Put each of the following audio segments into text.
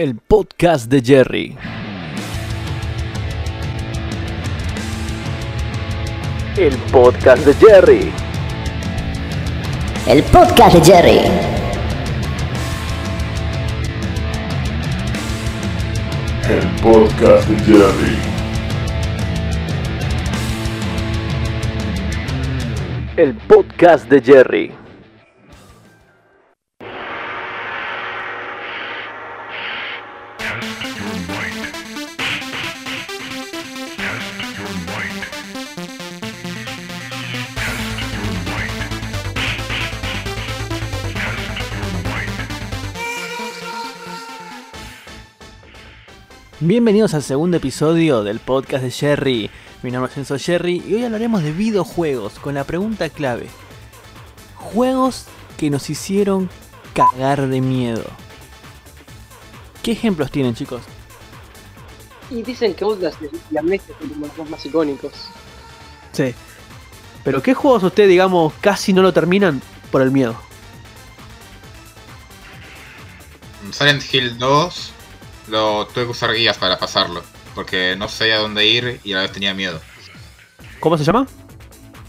El podcast de Jerry. El podcast de Jerry. El podcast de Jerry. El podcast de Jerry. El podcast de Jerry. Bienvenidos al segundo episodio del podcast de Jerry. Mi nombre es Enzo Jerry y hoy hablaremos de videojuegos con la pregunta clave. Juegos que nos hicieron cagar de miedo. ¿Qué ejemplos tienen chicos? Y dicen que Outlast y Amnesia son los dos más icónicos. Sí. Pero ¿qué juegos usted, digamos, casi no lo terminan por el miedo? Silent Hill 2 lo tuve que usar guías para pasarlo, porque no sabía dónde ir y a la vez tenía miedo. ¿Cómo se llama?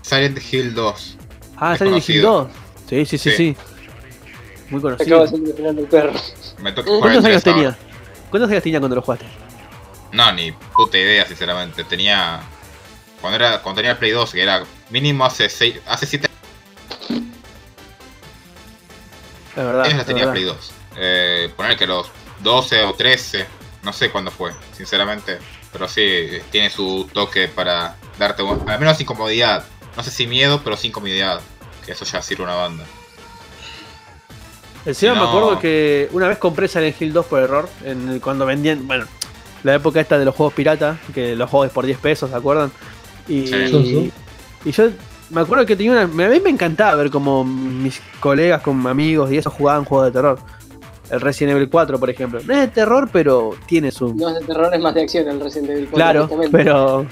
Silent Hill 2. Ah, Silent Hill conocido. 2. Sí, sí, sí, sí. Sí. Muy conocido. de salir el perro. Me ¿Cuántos años 3 ahora. tenía? ¿Cuántos años tenía cuando lo jugaste? No, ni puta idea, sinceramente. Tenía. Cuando era cuando tenía el Play 2, que era mínimo hace 6, hace 7 Es verdad. años la tenía verdad. Play 2. Eh, poner que los 12 o 13, no sé cuándo fue, sinceramente. Pero sí, tiene su toque para darte un- al menos incomodidad. No sé si miedo, pero sí incomodidad. Que eso ya sirve una banda. Encima me acuerdo que una vez compré Silent Hill 2 por error, en el- cuando vendían, bueno, la época esta de los juegos pirata, que los juegos por 10 pesos, ¿se acuerdan? Y, Sí. Sí, sí. y yo me acuerdo que tenía una... A mí me encantaba ver como mis colegas con amigos y eso jugaban juegos de terror. El Resident Evil 4, por ejemplo. No es de terror, pero tiene su... No es de terror, es más de acción el Resident Evil 4. Claro, pero...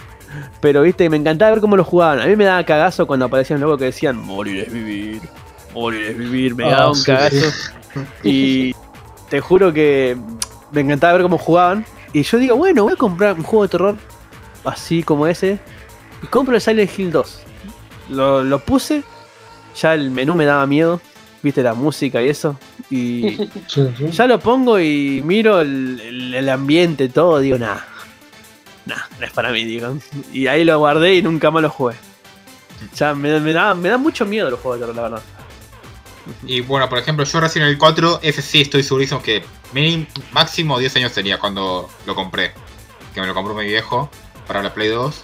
Pero, viste, me encantaba ver cómo lo jugaban. A mí me daba cagazo cuando aparecían luego que decían, morir es vivir, morir es vivir. Me Ah, daba un sí, cagazo. sí. Y te juro que me encantaba ver cómo jugaban. Y yo digo, bueno, voy a comprar un juego de terror así como ese. Y compro el Silent Hill 2. Lo, lo puse, ya el menú me daba miedo. Viste la música y eso. Y Sí, sí. ya lo pongo y miro el, el- el ambiente, todo. Digo, nah, nah, no es para mí, digo. Y ahí lo guardé y nunca más lo jugué. Ya me, me da, me da mucho miedo los juegos de terror, la verdad. Y bueno, por ejemplo, yo recién el 4, ese sí estoy segurísimo que minim- máximo 10 años tenía cuando lo compré. Que me lo compró mi viejo para la Play 2.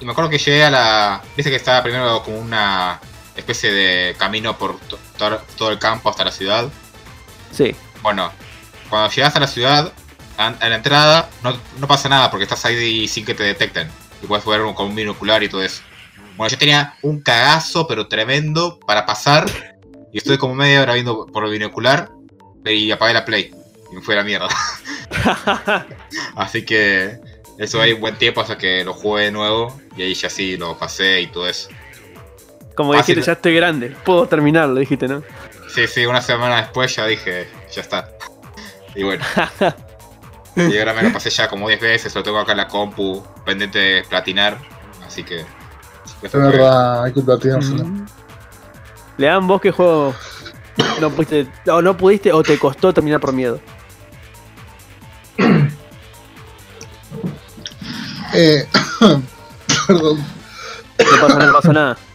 Y me acuerdo que llegué a la. Dice que estaba primero como una especie de camino por to- todo, todo el campo hasta la ciudad. Sí, Bueno, cuando llegas a la ciudad, a, la entrada, no, no pasa nada porque estás ahí sin que te detecten. Y puedes ver con un binocular y todo eso. Bueno, yo tenía un cagazo, pero tremendo, para pasar. Y estuve como media hora viendo por el binocular. Y apagué la play. Y me fue a la mierda. Así que eso hay buen tiempo hasta que lo jugué de nuevo. Y ahí ya sí lo pasé y todo eso. como Fácil. dijiste, ya estoy grande. Puedo terminarlo, dijiste, ¿no? Sí, sí, una semana después ya dije, ya está. Y bueno. y ahora me lo pasé ya como 10 veces, lo tengo acá en la compu, pendiente de platinar. Así que. Es verdad, hay que platinárselo. Lean vos qué juego no pudiste, o no pudiste o te costó terminar por miedo. Eh, perdón. No pasa nada, no pasa nada.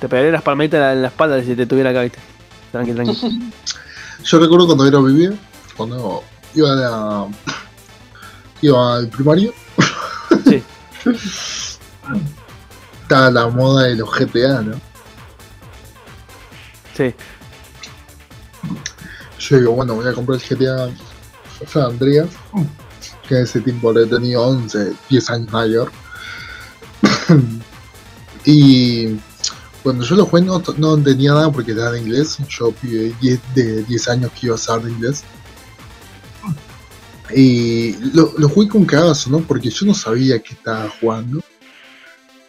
Te pegaré las palmaditas en la, espalda si te tuviera acá, viste. Tranqui, tranqui. Yo recuerdo cuando era vivir, cuando iba a la, iba al primario, Sí. estaba la moda de los GTA, ¿no? Sí. Yo digo, bueno, voy a comprar el GTA San Andreas, que en ese tiempo le tenía 11, 10 años mayor. y cuando yo lo jugué no, no entendía nada porque era de inglés. Yo pibe 10 de 10 años que iba a saber de inglés. Y lo, lo jugué con cagazo, ¿no? Porque yo no sabía que estaba jugando.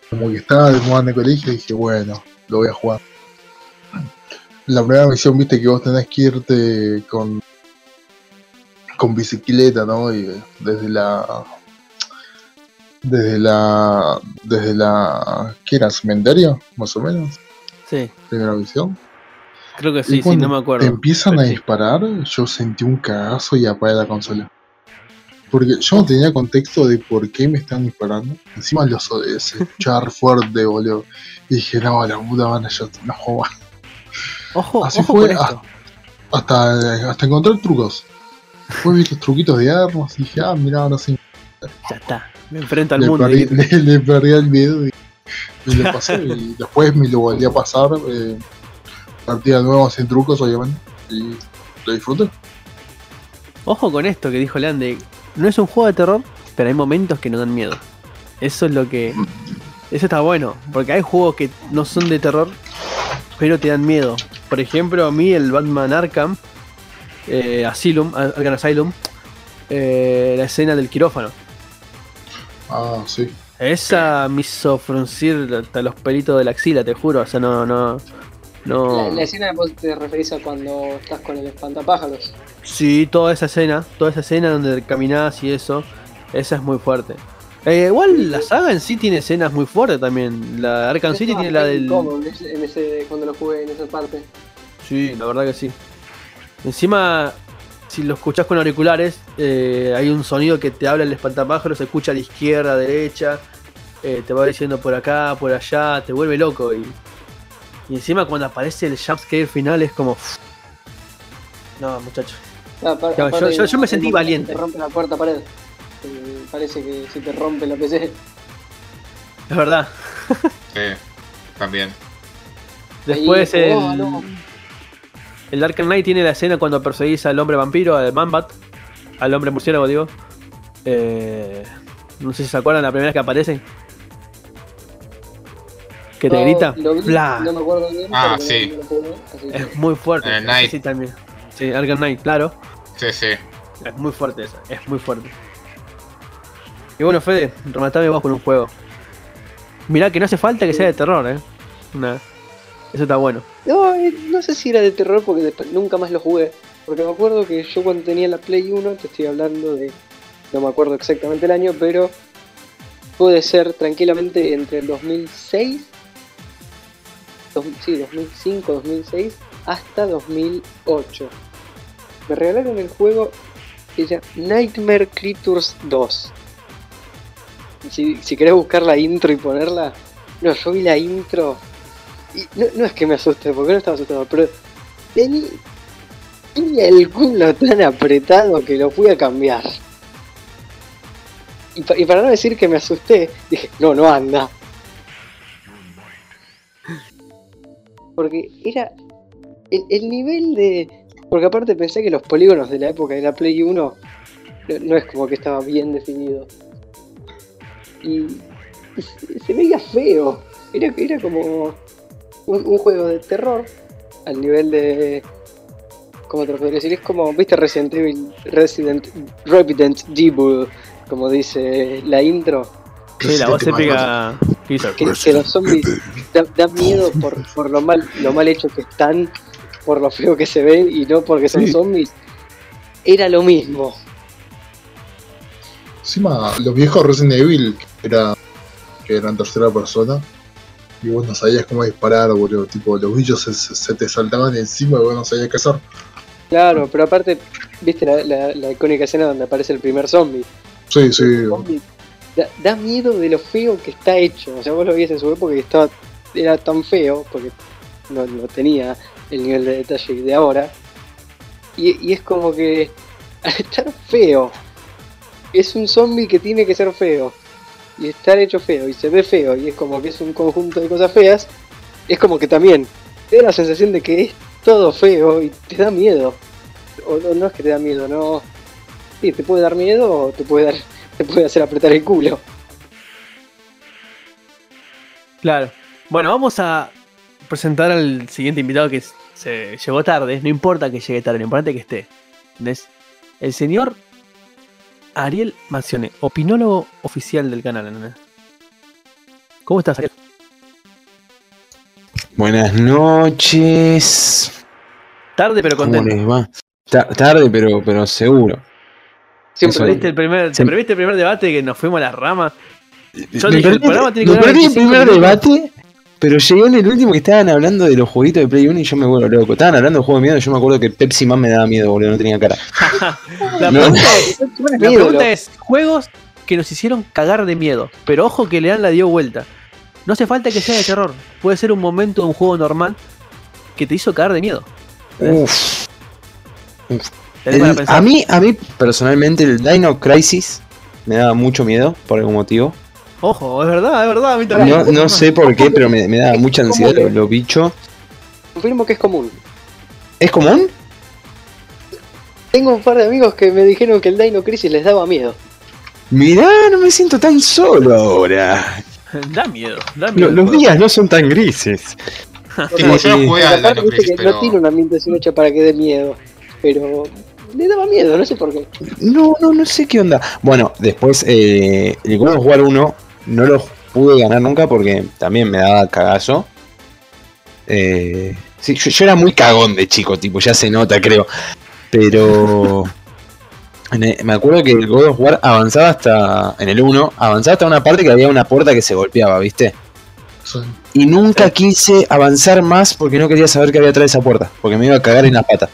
Como que estaba de moda el colegio y dije, bueno, lo voy a jugar. La primera misión, viste que vos tenés que irte con con bicicleta, ¿no? Y eh, desde la. Desde la. Desde la. ¿Qué era? ¿Cementerio? Más o menos. Sí, Primera visión. creo que sí, sí, no me acuerdo. Empiezan a sí. disparar, yo sentí un cagazo y apagué la consola. Porque yo no tenía contexto de por qué me están disparando. Encima los re fuerte, boludo. Y dije, no, la puta van yo no más. Ojo, Así ojo fue, esto. Hasta, hasta encontrar trucos. Después vi los truquitos de armas y dije, ah, mira, ahora sí. Ya está. Me enfrento al Le mundo. le, le perdí el miedo y, y le pasé. y después me lo volví a pasar. Eh, partida nueva sin trucos, obviamente. Y lo disfruté. Ojo con esto que dijo Leande. No es un juego de terror, pero hay momentos que no dan miedo. Eso es lo que. Eso está bueno. Porque hay juegos que no son de terror, pero te dan miedo. Por ejemplo, a mí el Batman Arkham, eh, Asylum, Arkham Asylum, eh, la escena del quirófano. Ah, sí. Esa me hizo fruncir hasta los pelitos de la axila, te juro. O sea, no, no. No. La, la escena vos te referís a cuando estás con el espantapájaros. Sí, toda esa escena, toda esa escena donde caminás y eso, esa es muy fuerte. Eh, igual la saga en sí tiene escenas muy fuertes también. La Arkham City tiene la del. en ese- cuando lo jugué en esa parte. Sí, la verdad que sí. Encima, si lo escuchás con auriculares, eh, hay un sonido que te habla el espantapájaros, se escucha a la izquierda, a la derecha, eh, te va diciendo por acá, por allá, te vuelve loco. Y, y encima cuando aparece el jumpscare final es como. No, muchachos. Yo- yo- yo me sentí el valiente. Te rompe la cuarta pared. Eh, parece que se te rompe la PC. Es verdad. Sí, también. Después Ahí, el. oh, no. El Dark Knight tiene la escena cuando perseguís al hombre vampiro, al Manbat, al hombre murciélago, digo. Eh, no sé si se acuerdan la primera vez que aparece. Que te No, grita. lo. No me acuerdo bien. Ah, sí. no- Es muy fuerte. Eh, ese Knight. Sí, también. Sí, Arkham Knight, claro. Sí, sí. Es muy fuerte esa, es muy fuerte. Y bueno, Fede, rematame vos con un juego. Mirá que no hace falta que sea de terror, eh. Una- Eso está bueno. No, eh, no sé si era de terror porque nunca más lo jugué. Porque me acuerdo que yo cuando tenía la Play 1, te estoy hablando de. No me acuerdo exactamente el año, pero puede ser tranquilamente entre el 2006. dos- sí, 2005, 2006 hasta 2008. Me regalaron el juego que se llama Nightmare Creatures 2. Si, si querés buscar la intro y ponerla. No, yo vi la intro y no, no es que me asuste, porque no estaba asustado, pero tenía, el culo tan apretado que lo fui a cambiar. Y, pa- y para no decir que me asusté, dije, no, no anda. Porque era el, el nivel de... Porque aparte pensé que los polígonos de la época de la Play 1 no, es como que estaba bien definido. Y, y se, se veía feo. Era, era como un, un juego de terror al nivel de. ¿Cómo te lo podría decir? Es como, ¿viste Resident Evil? Resident, Resident Evil, como dice la intro. Sí, la voz épica. Que, que los zombies da, da miedo por, por lo mal lo mal hecho que están, por lo feo que se ven y no porque son Sí. zombies. Era lo mismo. Encima, los viejos Resident Evil, que, era, que eran tercera persona, y vos no sabías cómo disparar, boludo. Tipo, los bichos se, se- te saltaban encima y vos no sabías qué hacer. Claro, pero aparte, ¿viste la, la- la icónica escena donde aparece el primer zombie? Sí, sí. El zombie Da, da miedo de lo feo que está hecho. O sea, vos lo viste en su época y estaba, era tan feo, porque no, no tenía el nivel de detalle de ahora. Y, y es como que al estar feo, es un zombie que tiene que ser feo. Y estar hecho feo y se ve feo y es como que es un conjunto de cosas feas, es como que también te da la sensación de que es todo feo y te da miedo. O no, es que te da miedo, no. Sí, te puede dar miedo o te puede dar, te puede hacer apretar el culo. Claro. Bueno, vamos a presentar al siguiente invitado que se llegó tarde. No importa que llegue tarde, lo importante es que esté. ¿Entendés? El señor Ariel Macione, opinólogo oficial del canal. ¿Cómo estás, Ariel? Buenas noches. Tarde pero ¿Cómo contento. les va? Ta- tarde, pero, pero seguro. Siempre ¿Viste el primer. ¿Te perdiste el primer debate que nos fuimos a las ramas? Yo me dije, el programa tiene que me perdí el 25 primer minutos. debate, pero llegó en el último que estaban hablando de los jueguitos de Play 1 y yo me vuelvo loco. Estaban hablando de juegos de miedo y yo me acuerdo que Pepsi Man me daba miedo, boludo, no tenía cara. La No. pregunta es, Mi la ídolo. pregunta es, juegos que nos hicieron cagar de miedo, pero ojo que le dan la dio vuelta. No hace falta que sea de terror, puede ser un momento de un juego normal que te hizo cagar de miedo. Uf. Para El- a mí, a mí personalmente el Dino Crisis me daba mucho miedo por algún motivo. Ojo, es verdad, es verdad, a mí también. No, no sé por qué, pero me, me daba mucha ansiedad los, los bichos. Confirmo que es común. ¿Es común? Tengo un par de amigos que me dijeron que el Dino Crisis les daba miedo. Mirá, no me siento tan solo ahora. Da miedo, da Lo- miedo. los días no son tan grises. Tipo, yo no jugué al Dino viste Crisis, que no pero. tiene una ambientación hecha para que dé miedo. Pero le daba miedo, no sé por qué. No, no, no sé qué onda. Bueno, después eh, el God of War 1 no lo pude ganar nunca porque también me daba cagazo. Eh, sí, yo, yo era muy cagón de chico, tipo, ya se nota, creo. Pero me acuerdo que el God of War avanzaba hasta, en el 1, avanzaba hasta una parte que había una puerta que se golpeaba, ¿viste? Sí. Y nunca quise avanzar más porque no quería saber qué había atrás de esa puerta, porque me iba a cagar en las patas.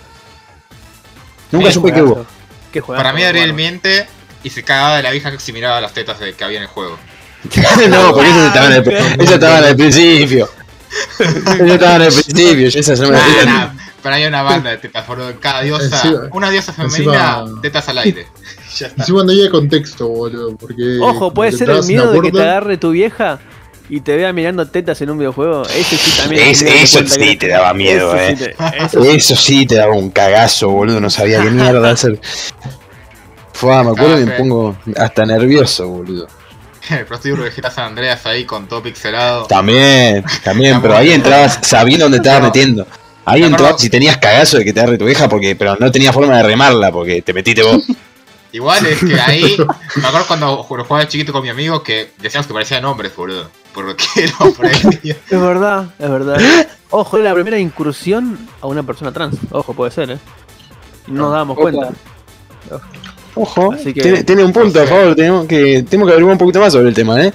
Nunca supe qué hubo. Para mí, Ariel miente y se cagaba de la vieja que se miraba las tetas de que había en el juego. no, porque eso estaba en el, eso estaba en el principio. Eso estaba en el principio. yo esas no me- Nah, nah, pero hay una banda de tetas, boludo. Cada diosa, Encima- una diosa femenina, encima- tetas al aire. Ya está. Encima no hay contexto, boludo. Porque Ojo, puede ser el miedo de que te agarre tu vieja y te vea mirando tetas en un videojuego. Ese sí también. Es- eso sí que- te daba miedo, eso eh. sí te- eso sí. Eso sí te daba un cagazo, boludo. No sabía qué mierda hacer. Fue, me acuerdo Ah, que me pongo hasta nervioso, boludo. El prostíbulo de GTA San Andreas ahí con todo pixelado. También, también, pero ahí entrabas sabiendo dónde te estabas metiendo. Ahí Me entrabas si tenías cagazo de que te agarre tu vieja, porque, pero no tenía forma de remarla porque te metiste vos. Igual es que ahí, me acuerdo cuando ju- jugaba de chiquito con mi amigo que decíamos que parecían hombres, boludo. Porque lo parecía. Es verdad, es verdad. Ojo, era la primera incursión a una persona trans. Ojo, puede ser, ¿eh? No nos dábamos cuenta. Ojo, Así que- tiene, tiene un punto sé. favor, tenemos que, tenemos que averiguar un poquito más sobre el tema, ¿eh?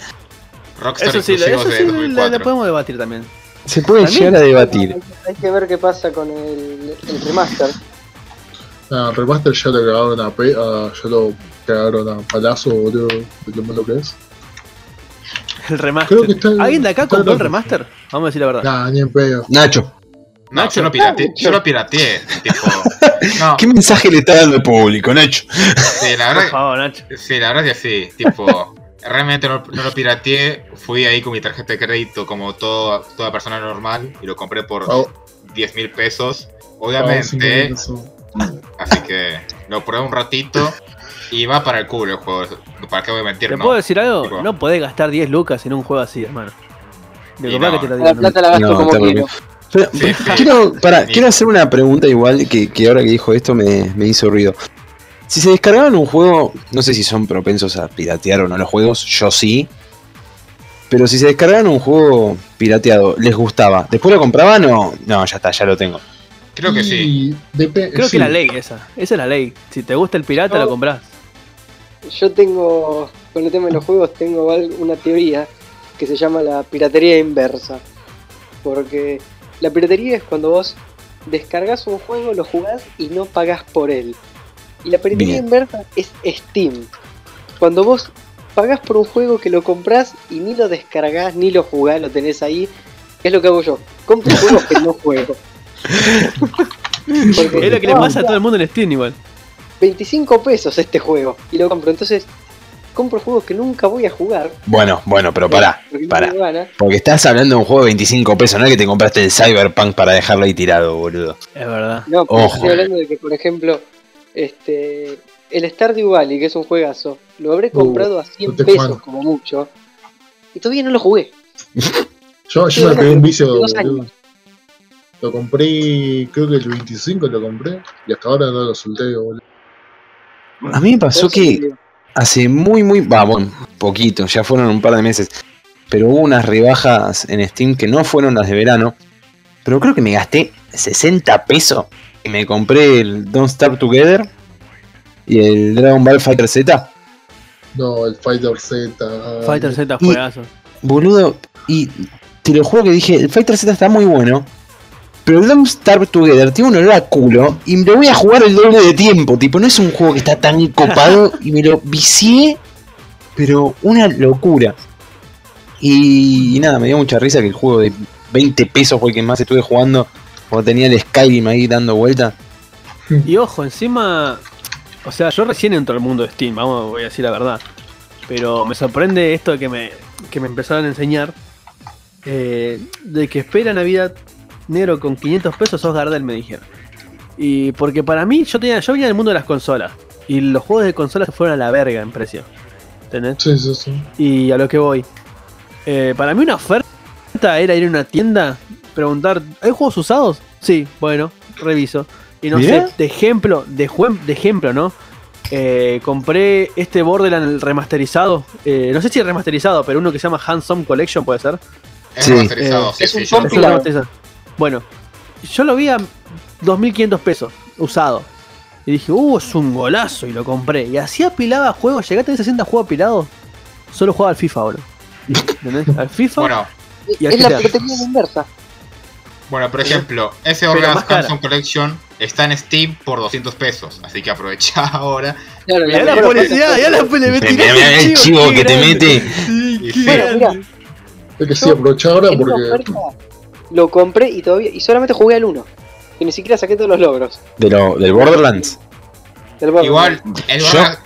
Rockstar Eso sí, eso sí la, la 2004. podemos debatir también. Se puede También. llegar a debatir. Hay, que ver qué pasa con el, el remaster. Ah, remaster ya lo cagaron a, pe a- ya lo cagaron a palazo, boludo, de lo malo que es. El remaster. Creo que está ¿Alguien de acá compró el remaster? Vamos a decir la verdad. Nah, ni en pedo. Nacho, No, Nacho. yo lo pirateé. Yo lo pirateé. tipo. No, ¿qué mensaje le está dando al público, Nacho? sí, la Por verdad. favor, Nacho. Sí, la verdad es que sí. Tipo, realmente no, no lo pirateé. Fui ahí con mi tarjeta de crédito como todo, toda persona normal y lo compré por Pago- 10 mil pesos. Obviamente, pesos. así que lo probé un ratito y va para el culo el juego. ¿Para qué voy a mentir? ¿Te No. puedo decir algo? Tipo- No podés gastar 10 lucas en un juego así, hermano. De Y verdad no. que te lo La digo. plata la gasto No, como quiero. Pero, Sí, pero sí. quiero, hacer una pregunta igual que, que ahora que dijo esto me, me hizo ruido. Si se descargaban un juego, no sé si son propensos a piratear o no los juegos, yo sí. Pero si se descargaban un juego pirateado, ¿les gustaba? ¿Después lo compraban o.? No, ya está, ya lo tengo. Creo que sí. Creo sí. que la ley esa. Esa es la ley. Si te gusta el pirata, No. lo comprás. Yo tengo, con el tema de los juegos, tengo una teoría que se llama la piratería inversa. Porque la piratería es cuando vos descargas un juego, lo jugás y no pagás por él. Y la piratería Bien. inversa es Steam. Cuando vos pagás por un juego que lo comprás y ni lo descargás, ni lo jugás, lo tenés ahí. ¿Qué es lo que hago yo? Compro juegos que no juego. Porque Es lo que le no, pasa a todo el mundo en Steam igual. 25 pesos este juego y lo compro. Entonces, compro juegos que nunca voy a jugar. Bueno, bueno, pero pará, porque pará. Porque estás hablando de un juego de 25 pesos, no es que te compraste el Cyberpunk para dejarlo ahí tirado, boludo. Es verdad. No, pero Ojo. estoy hablando de que, por ejemplo, este el Stardew Valley, que es un juegazo, lo habré Uh, comprado a 100 no te pesos como mucho. Y todavía no lo jugué. Yo, yo me pegué un vicio. Lo compré, creo que el 25 lo compré. Y hasta ahora no lo solté, boludo. A mí me pasó que. Hace muy, muy. Va, bueno, poquito, ya fueron un par de meses. Pero hubo unas rebajas en Steam que no fueron las de verano. Pero creo que me gasté 60 pesos y me compré el Don't Starve Together. y el Dragon Ball Fighter Z. No, el Fighter Z. Fighter Z Y- juegazo. Boludo, y te lo juro que dije, el Fighter Z está muy bueno. Pero el Don't Starve Together tiene un olor a culo y me lo voy a jugar el doble de tiempo. Tipo, no es un juego que está tan copado y me lo vicié, pero una locura. Y, y nada, me dio mucha risa que el juego de 20 pesos fue el que más estuve jugando cuando tenía el Skyrim ahí dando vuelta. Y ojo, encima. O sea, yo recién entro al mundo de Steam, vamos, voy a decir la verdad. Pero me sorprende esto de que me, que me empezaron a enseñar. eh, de que espera Navidad negro con 500 pesos sos Gardel, me dijeron. Y porque para mí, yo, tenía, yo venía del mundo de las consolas. Y los juegos de consolas se fueron a la verga en precio. ¿Entendés? Sí, sí, sí. Y a lo que voy. Eh, para mí una oferta era ir a una tienda, preguntar, ¿hay juegos usados? Sí, bueno, reviso. Y no sé, de ejemplo, de, jue- de ejemplo, ¿no? Eh, compré este Borderlands remasterizado. eh, no sé si remasterizado, pero uno que se llama Handsome Collection, puede ser. Es Sí. remasterizado, Eh, sí, es sí, un yo remasterizado. Bueno, yo lo vi a 2.500 pesos, usado. Y dije, uh, es un golazo, y lo compré. Y así apilaba juegos, llegué a tener 60 juegos apilados. Solo jugaba al FIFA, boludo. ¿Entendés? Al FIFA. Bueno, Y al es la GTA. proteína inversa. bueno, por ejemplo, ese cara. Hanson Collection está en Steam por 200 pesos, así que aprovecha ahora. Claro, Ya la mejor publicidad, ya la publicidad. Mirá el chivo que te mete. Y sí, Bueno, Es que sí, aprovecha ahora porque. oferta lo compré y todavía y solamente jugué al 1. Y ni siquiera saqué todos los logros. De lo, del Borderlands. Del Borderlands. Igual, el Yo- Borderlands-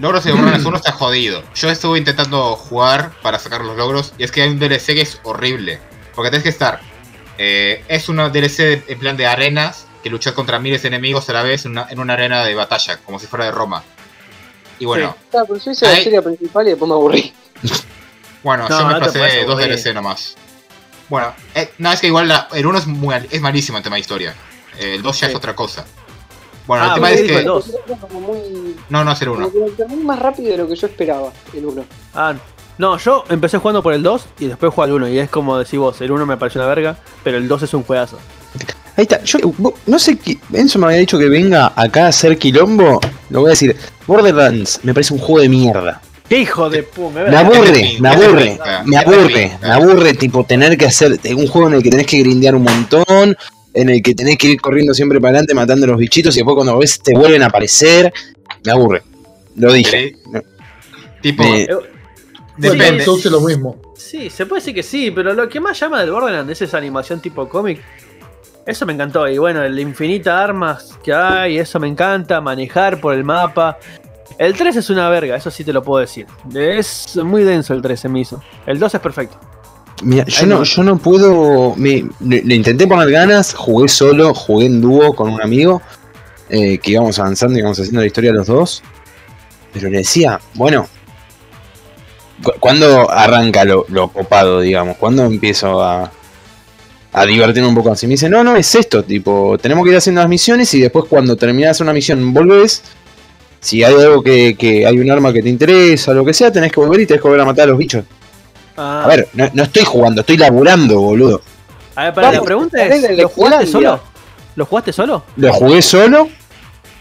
logros de Borderlands 1 está jodido. Yo estuve intentando jugar para sacar los logros y es que hay un DLC que es horrible. Porque tenés que estar. eh, es una DLC de- en plan de arenas que luchas contra miles de enemigos a la vez en una, en una arena de batalla, como si fuera de Roma. Y bueno, Claro, pero yo hice la serie principal y después me aburrí. bueno, No, yo me no pasé dos aburrir. DLC nomás. Bueno, eh, no, es que igual la- el 1 es, muy, es malísimo en tema de historia. Eh, el 2 ya Sí. es otra cosa. Bueno, Ah, el tema es que. el dos. Era como muy. No, no es el 1. Como que lo terminé más rápido de lo que yo esperaba, el 1. Ah, no, yo empecé jugando por el 2 y después jugué al 1. Y es como decís vos, el 1 me pareció una verga, pero el 2 es un juegazo. Ahí está. Yo vos- no sé qué. Enzo me había dicho que venga acá a hacer quilombo. Lo voy a decir. Borderlands me parece un juego de mierda. ¡Qué hijo de puta! Me aburre, me ¿qué te aburre, me ¿Qué te aburre, me aburre, tipo tener que hacer un juego en el que tenés que grindear un montón, en el que tenés que ir corriendo siempre para adelante matando a los bichitos y después cuando ves te vuelven a aparecer. Me aburre. Lo dije. Tipo, Me- depende. Lo mismo. Sí, se puede decir que sí, pero lo que más llama del Borderlands es esa animación tipo cómic. Eso me encantó. Y bueno, el infinita armas que hay, eso me encanta. Manejar por el mapa. El 3 es una verga, eso sí te lo puedo decir. Es muy denso el 3 se me hizo. El 2 es perfecto. Mira, yo no, yo no puedo. Me, le, le intenté poner ganas, jugué solo, jugué en dúo con un amigo, eh, que íbamos avanzando y íbamos haciendo la historia los dos. Pero le decía, bueno, cu- ¿cuándo arranca lo, lo copado, digamos? ¿Cuándo empiezo a, a divertirme un poco así? Me dice, no, no, es esto, tipo, tenemos que ir haciendo las misiones y después cuando terminas una misión volvés. Si hay algo que, que hay un arma que te interesa, lo que sea, tenés que volver y tenés que volver a matar a los bichos. Ah, A ver, no, no estoy jugando, estoy laburando, boludo. a ver, para, la pregunta es: ¿lo jugaste solo? ¿Lo jugaste solo? Lo jugué solo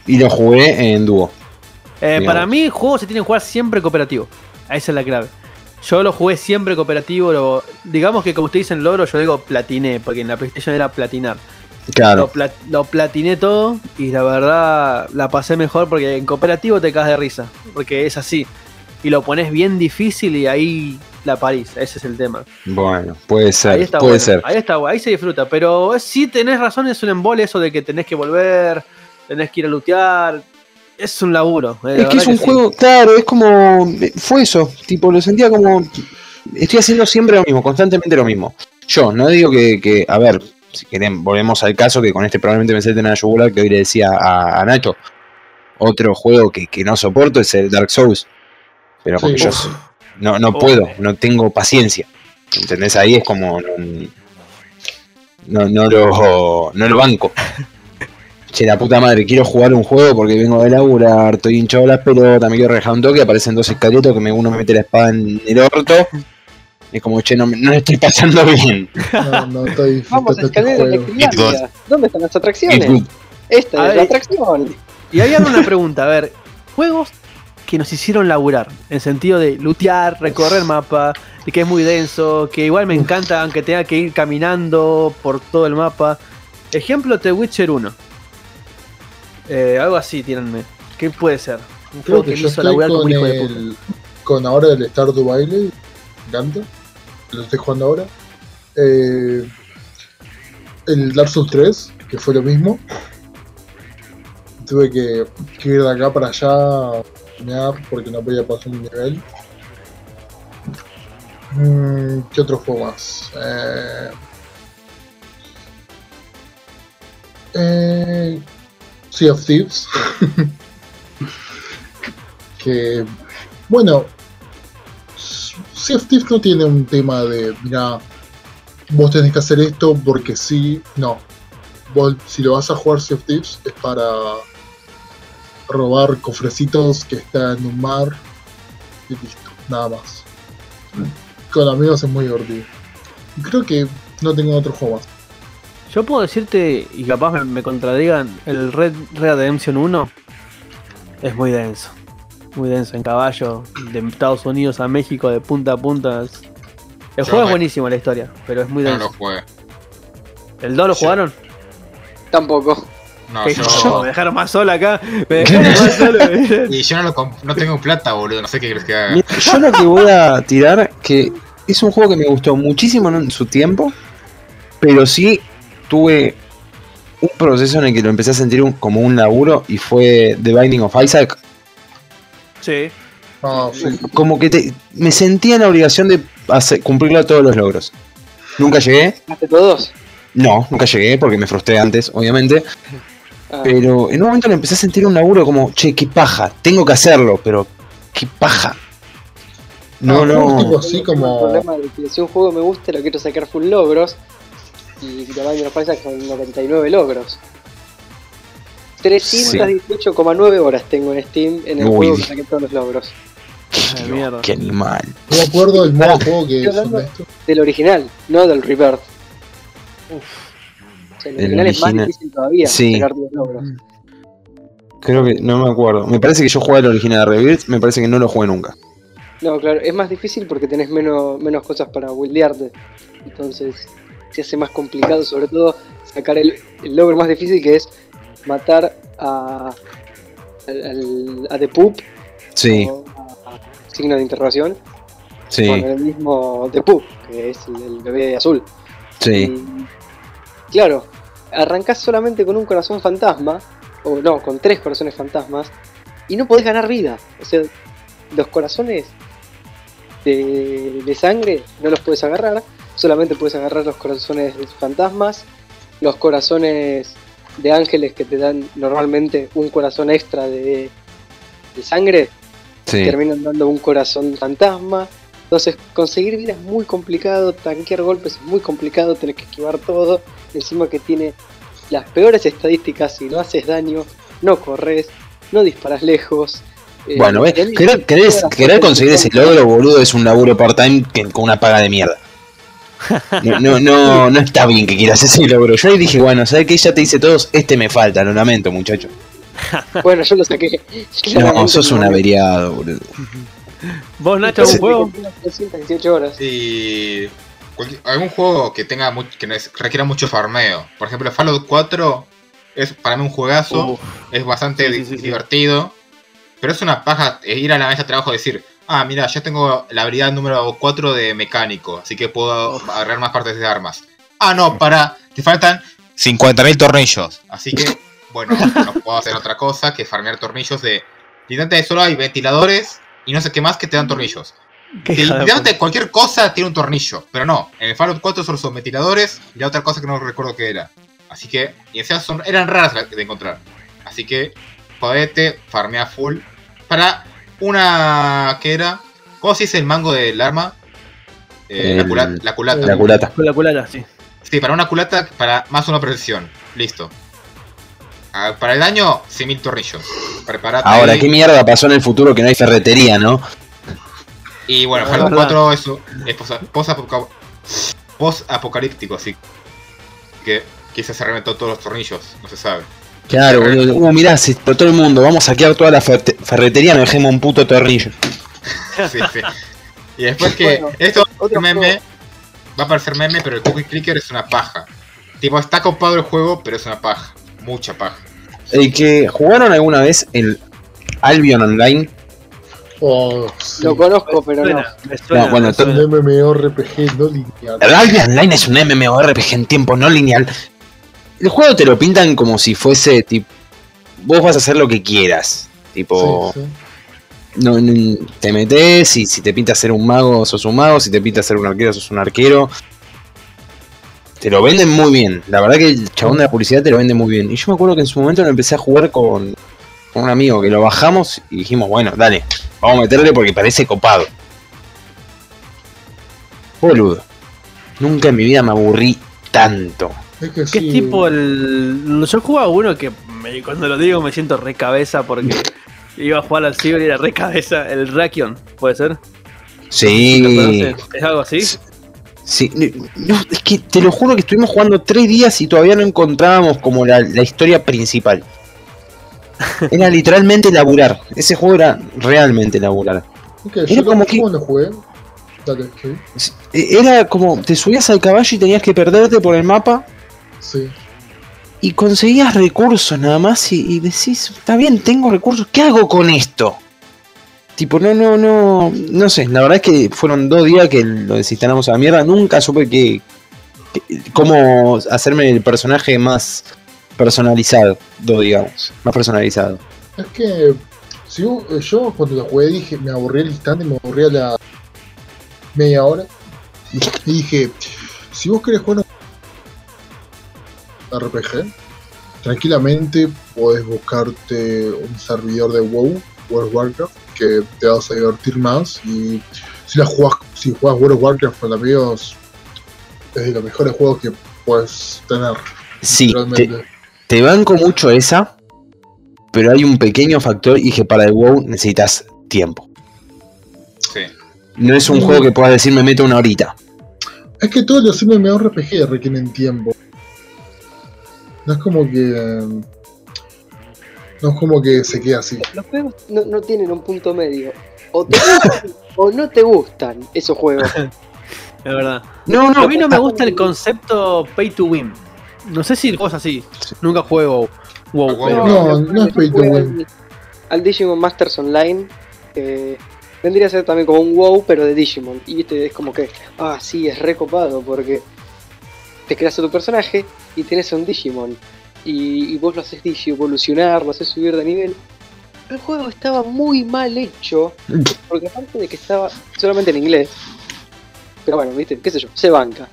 y lo jugué en dúo. Eh, para mí, juegos se tienen que jugar siempre cooperativo. Esa es la clave. Yo lo jugué siempre cooperativo. lo- digamos que, como usted dice en logro, yo digo platiné, porque en la PlayStation era platinar. Lo, Claro, lo platiné todo y la verdad la pasé mejor porque en cooperativo te caes de risa. Porque es así. Y lo pones bien difícil y ahí la parís. Ese es el tema. bueno, puede Ahí ser, está puede bueno. ser. Ahí está, ahí se disfruta. Pero sí tenés razón, es un embole eso de que tenés que volver, tenés que ir a lootear. Es un laburo. eh, Es que es un juego, claro, es como. Fue eso, tipo, lo sentía como. Estoy haciendo siempre lo mismo, constantemente lo mismo. Yo, no digo que, que a ver, si quieren, volvemos al caso que con este probablemente me salten a la yugular que hoy le decía a, a Nacho. Otro juego que, que no soporto es el Dark Souls. Pero porque Sí. yo Uf. no, no puedo, no tengo paciencia. ¿Entendés? Ahí es como. No, no, no lo, no lo banco. Che, la puta madre, quiero jugar un juego porque vengo de laburar, estoy hinchado las pelotas, me quiero rejar un toque, aparecen dos escaletos que me, uno me mete la espada en el orto. Es como, che, no, me- no le estoy pasando bien. No, no. Vamos a este escalar. Electrilandia. ¿Dónde están las Y, atracciones? Esta A es la atracción. Y ahora una pregunta, a ver. juegos que nos hicieron laburar. En sentido de lootear, recorrer mapa, de que es muy denso, que igual me encanta aunque tenga que ir caminando por todo el mapa. Ejemplo, The Witcher 1. Eh, algo así, tírenme. ¿Qué puede ser? Un Creo juego que que me yo hizo estoy laburar como con, un hijo de puta. el, con ahora el Stardew Valley. Me encanta. Lo estoy jugando ahora. Eh, el Dark Souls 3, que fue lo mismo. Tuve que, ir de acá para allá porque no podía pasar un nivel. Mm, ¿Qué otro juego más? Eh, eh, sea of Thieves. que, bueno, Sea of Thieves no tiene un tema de, mira, vos tenés que hacer esto porque sí, no. Vos, si lo vas a jugar Sea of Thieves es para robar cofrecitos que están en un mar y listo, nada más. Con amigos es muy divertido. Y Creo que no tengo otro juego más. Yo puedo decirte, y capaz me, me contradigan, el Red Red Redemption 1 es muy denso. Muy denso, en caballo, de Estados Unidos a México, de punta a punta. El Yo juego es buenísimo, la historia, pero es muy No denso. lo jugué. ¿El 2 lo Sí. jugaron? Tampoco. No, yo. yo, me dejaron más sola acá. Me dejaron más solo. Y yo no, lo comp- no tengo plata, boludo. No sé qué crees que haga. Mira, Yo lo que voy a tirar, que es un juego que me gustó muchísimo en su tiempo, pero sí tuve un proceso en el que lo empecé a sentir un- como un laburo y fue The Binding of Isaac. Sí. Sí. Como que te- me sentía en la obligación de hacer, cumplirlo todos los logros. Nunca llegué, ¿Hace todos? no, nunca llegué porque me frustré antes, obviamente, Ah, pero en un momento le empecé a sentir un laburo como, che, qué paja, tengo que hacerlo, pero qué paja. No, Ah, tipo no. así El como. problema de que si un juego me gusta lo quiero sacar full logros y The Binding of Isaac con 99 logros. 318,9 horas tengo en Steam en el Uy. juego que saqué todos los logros. Mierda. Qué animal. No me acuerdo del modo Ah, juego que esto. Del original, no del Rebirth. O sea, el El original es más difícil todavía Sí. sacar los logros. Creo que no me acuerdo. Me parece que yo jugué el original de Rebirth, me parece que no lo jugué nunca. No, claro, es más difícil porque tenés menos, menos cosas para buildearte. Entonces se hace más complicado, sobre todo sacar el, el logro más difícil que es matar a, al- al- a The Poop Sí, a signo de interrogación sí, con el mismo The Poop, que es el, el bebé azul. sí. Y, claro, arrancás solamente con un corazón fantasma, o no, con tres corazones fantasmas, y no podés ganar vida. O sea, los corazones de, de sangre no los puedes agarrar, solamente puedes agarrar los corazones fantasmas, los corazones de ángeles que te dan normalmente un corazón extra de, de sangre, sí. terminan dando un corazón fantasma. Entonces, conseguir vida es muy complicado, tanquear golpes es muy complicado, tenés que esquivar todo. Encima que tiene las peores estadísticas, si no haces daño, no corres, no disparas lejos. eh, Bueno, ¿ves? tenés- Querer, querer- conseguir ese logro, boludo, es un laburo part-time con una paga de mierda. No, no, no, no está bien que quieras ese logro. Yo ahí dije, bueno, ¿sabes qué? Ya te hice todos, este me falta, lo lamento, muchacho. Bueno, yo lo saqué. No, Claramente sos un no. averiado, boludo. ¿Vos, Nacho, algún juego? 318 horas. Y. cualquier- algún juego que tenga mu- que requiera mucho farmeo. Por ejemplo, Fallout 4 es para mí un juegazo. Uf, es bastante Sí, sí, di- sí, sí. divertido. Pero es una paja ir a la mesa de trabajo y decir, ah, mira, ya tengo la habilidad número 4 de mecánico, así que puedo agarrar más partes de armas. Ah, no, para, te faltan 50.000 tornillos. Así que, bueno, no puedo hacer otra cosa que farmear tornillos de... Literalmente solo hay ventiladores y no sé qué más que te dan tornillos. literalmente cualquier cosa tiene un tornillo, pero no, en el Fallout 4 solo son ventiladores y la otra cosa que no recuerdo qué era. Así que, y encima son, eran raras de encontrar. Así que, jodete, farmea full. Para una, ¿qué era? ¿Cómo se dice el mango del arma? Eh, la, El- cula- la culata. La culata. Con la culata, sí. Sí, para una culata, para más una precisión. Listo. Ah, para el daño, 100.000 tornillos. Preparate Ahora, ahí. ¿qué mierda pasó en el futuro que no hay ferretería, no? Y bueno, Fallout verdad. 4 eso es posa- post-apoca- post-apocalíptico, así que quizás se reventó todos los tornillos, no se sabe. Claro, boludo. Uh, mirá, se explotó el mundo. Vamos a saquear toda la fer- ferretería, nos dejemos un puto tornillo. Sí, sí. Y después que Bueno, esto otro meme, juego. va a parecer meme, pero el cookie clicker es una paja. Tipo, está copado el juego, pero es una paja. Mucha paja. El que jugaron alguna vez el Albion Online. Oh, sí. Lo conozco, pero no. Suena, No, bueno, un. MMORPG no lineal. El Albion Online es un MMORPG en tiempo no lineal. El juego te lo pintan como si fuese tipo. Vos vas a hacer lo que quieras. Tipo. Sí, sí. no, no- te metes y si te pinta ser un mago, sos un mago. Si te pinta ser un arquero, sos un arquero. Te lo venden muy bien. La verdad que el chabón de la publicidad te lo vende muy bien. Y yo me acuerdo que en su momento lo empecé a jugar con, con un amigo que lo bajamos y dijimos, bueno, dale, vamos a meterle porque parece copado. Boludo. Nunca en mi vida me aburrí tanto. Es que ¿Qué sí. tipo el.? Yo jugaba uno que me- cuando lo digo me siento re cabeza porque iba a jugar al ciber y era re cabeza. El Rakion, ¿puede ser? ¿Lo Sí. ¿Es algo así? Sí, no, es que te lo juro que estuvimos jugando tres días y todavía no encontrábamos como la, la historia principal. Era literalmente laburar. Ese juego era realmente laburar. Es que Era yo como que- cuando jugué. Dale, sí. E- Era como te subías al caballo y tenías que perderte por el mapa Sí. y conseguías recursos nada más y, y decís, está bien, tengo recursos, ¿qué hago con esto? Tipo, no, no, no, no sé, la verdad es que fueron dos días que lo desinstalamos a la mierda, nunca supe que, que- cómo hacerme el personaje más personalizado, digamos, más personalizado. Es que si vos- yo cuando lo jugué dije, me aburrí el instante, me aburrí a la media hora. Y dije, si vos querés jugar un RPG, tranquilamente podés buscarte un servidor de WoW, World of Warcraft, que te vas a divertir más. Y si la jugás, si jugás World of Warcraft con amigos, es de los mejores juegos que puedes tener. Sí, te, banco mucho esa, pero hay un pequeño factor y que para el WoW necesitas tiempo. Sí. No es un juego que puedas decir me meto una horita. Es que todos los MMORPG requieren tiempo. No es como que. No es como que se quede así. Los juegos no, no tienen un punto medio. O te gustan o no te gustan esos juegos. Es verdad. No, no, A mí no me gusta el concepto pay to win. No sé si el juego es así. Nunca juego WoW. WoW. pero- No, no es pay to win. al- Al Digimon Masters Online. que vendría a ser también como un WoW, pero de Digimon. Y viste, es como que, ah, sí, es recopado porque te creas a tu personaje y tenés a un Digimon. Y, vos lo haces Digi evolucionar, lo haces subir de nivel. El juego estaba muy mal hecho, porque aparte de que estaba solamente en inglés, pero bueno, viste, qué sé yo, se banca.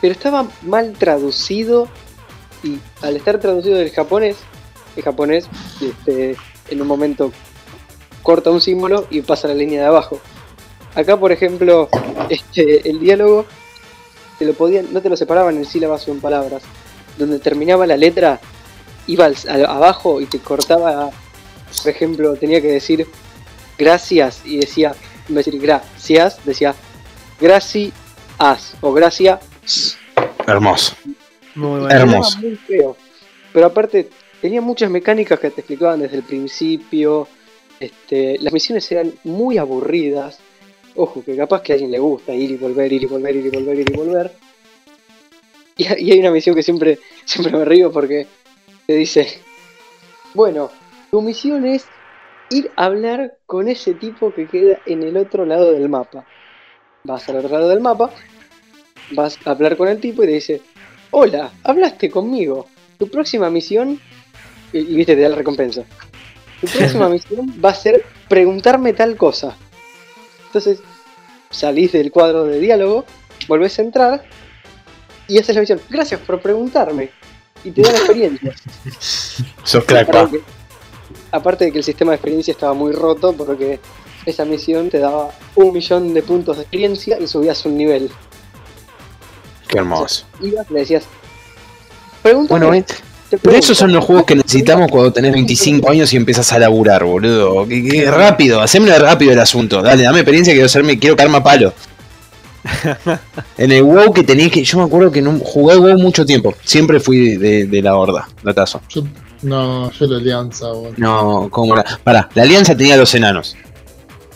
Pero estaba mal traducido y al estar traducido del japonés, el japonés este, en un momento corta un símbolo y pasa la línea de abajo. Acá, por ejemplo, este, el diálogo te lo podían, no te lo separaban en sílabas o en palabras. Donde terminaba la letra, iba al- abajo y te cortaba, por ejemplo, tenía que decir gracias y decía, en vez de decir gracias, decía gracias o gracias. Hermoso. Muy bueno. Hermoso. Muy feo. Pero aparte, tenía muchas mecánicas que te explicaban desde el principio. Este, las misiones eran muy aburridas. Ojo, que capaz que a alguien le gusta ir y volver, ir y volver, ir y volver, ir y volver. Y, ha- y hay una misión que siempre, siempre me río porque te dice, bueno, tu misión es ir a hablar con ese tipo que queda en el otro lado del mapa. Vas al otro lado del mapa, vas a hablar con el tipo y te dice, hola, hablaste conmigo. Tu próxima misión, y, y viste, te da la recompensa. Tu próxima misión va a ser preguntarme tal cosa. Entonces, salís del cuadro de diálogo, volvés a entrar y haces la misión. Gracias por preguntarme. Y te da la experiencia. Sos crack, pa. Aparte, aparte de que el sistema de experiencia estaba muy roto porque esa misión te daba un millón de puntos de experiencia y subías un nivel. Qué hermoso. Ibas y le decías, pregúntame. Bueno, pero esos pregunto". son los juegos que necesitamos cuando tenés 25 años y empiezas a laburar, boludo. Que, que rápido, haceme rápido el asunto. Dale, dame experiencia, quiero hacerme, quiero caerme a palo. En el WoW que tenías que. Yo me acuerdo que no, jugué WoW mucho tiempo. Siempre fui de, de la horda, datazo. Yo, no, yo la alianza, boludo. No, ¿cómo era? Pará, la alianza tenía los enanos.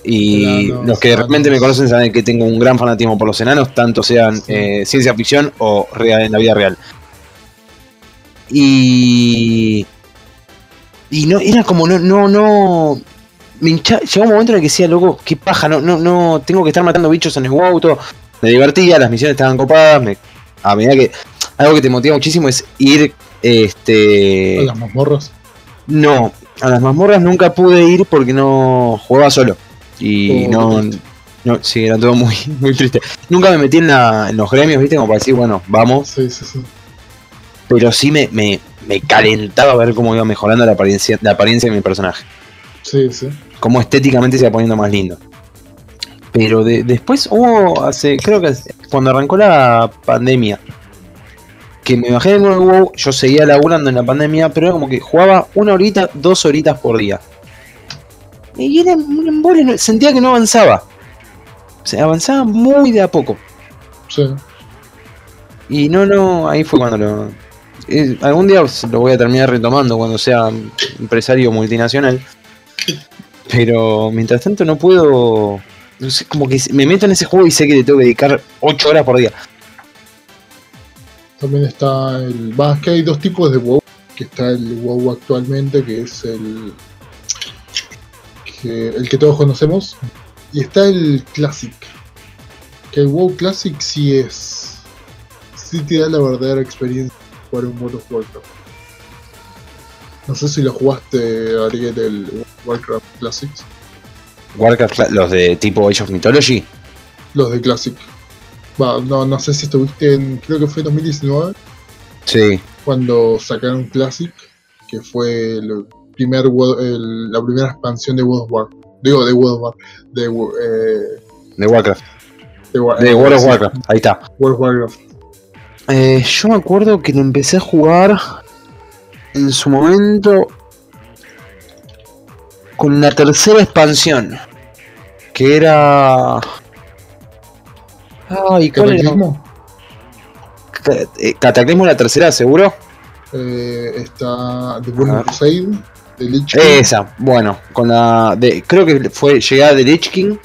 Y Enanos, los que de repente me conocen saben que tengo un gran fanatismo por los enanos, tanto sean Sí. eh, ciencia ficción o real, en la vida real. Y. Y no, era como no, no, no. Me hincha- llegó un momento en el que decía, loco, qué paja, no, no, no, tengo que estar matando bichos en el todo. Me divertía, las misiones estaban copadas, me, a medida que. Algo que te motiva muchísimo es ir. Este. A las mazmorras. No, a las mazmorras nunca pude ir porque no jugaba solo. Y Oh, no, no, sí, era todo muy, muy triste. Nunca me metí en, la- en los gremios, viste, como para decir, bueno, vamos. Sí, sí, sí. Pero sí me, me, me calentaba ver cómo iba mejorando la apariencia, la apariencia de mi personaje. Sí, sí. Cómo estéticamente se iba poniendo más lindo. Pero de- después hubo, hace, creo que cuando arrancó la pandemia, que me bajé de nuevo WoW, yo seguía laburando en la pandemia, pero era como que jugaba una horita, dos horitas por día. Y era un embole, sentía que no avanzaba. O sea, avanzaba muy de a poco. Sí. Y no, no, ahí fue cuando lo... eh, algún día lo voy a terminar retomando cuando sea empresario multinacional. Pero mientras tanto no puedo... No sé, como que me meto en ese juego y sé que le tengo que dedicar 8 horas por día. También está el. Va, es que hay dos tipos de WoW. Que está el WoW actualmente, que es el. Que, el que todos conocemos. Y está el Classic. Que el WoW Classic sí es. Sí te da la verdadera experiencia jugar un World of Warcraft. No sé si lo jugaste, Ariel, el Warcraft Classics. Warcraft, los de tipo Age of Mythology. Los de Classic. Va, no, no sé si estuviste en. Creo que fue en 2019. Sí, cuando sacaron Classic, que fue el primer, el- la primera expansión de World of War. Digo, de World of War. De, eh, de Warcraft. de, De World of Warcraft, ahí está. World of Warcraft. Eh, yo me acuerdo que lo empecé a jugar en su momento con la tercera expansión. Que era. Ay, ¿cuál era? Cataclismo Ca- eh, Cataclismo la tercera, seguro. eh, está The Burning. Crusade, de Lich King. Esa, bueno, con la. De, creo que fue llegada de Lich King.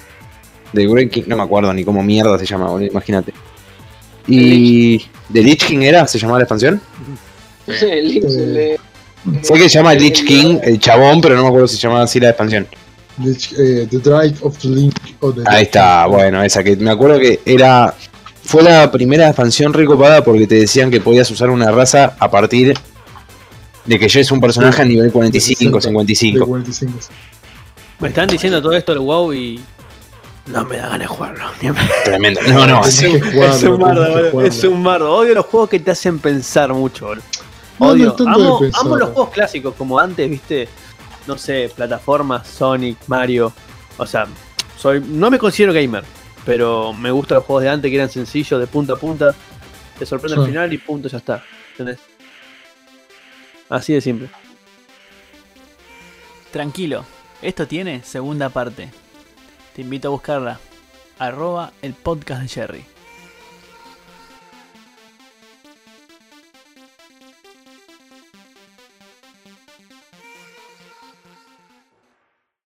De Great King, no me acuerdo ni cómo mierda se llama, imagínate. Y. ¿De Lich King era? ¿Se llamaba la expansión? El Link se le- Sé que se llama Lich King, el chabón, pero no me acuerdo si se llamaba así la expansión. Lich- eh, the Drive of the Link. o the Ahí está, bueno, esa que me acuerdo que era. Fue la primera expansión recopada porque te decían que podías usar una raza a partir de que ya es un personaje a nivel 45, De 55. 45. Me están diciendo todo esto del WoW y. No me da ganas de jugarlo. Tremendo. No, no, es un mardo, jugarlo. es un mardo. Odio los juegos que te hacen pensar mucho, boludo. No, no Odio. es amo, los juegos clásicos, como antes, viste. No sé, plataformas, Sonic, Mario. O sea, soy no me considero gamer, pero me gustan los juegos de antes que eran sencillos, de punta a punta. Te sorprende al final y punto, ya está. ¿Entendés? Así de simple. Tranquilo, esto tiene segunda parte. Te invito a buscarla. Arroba el podcast de Jerry.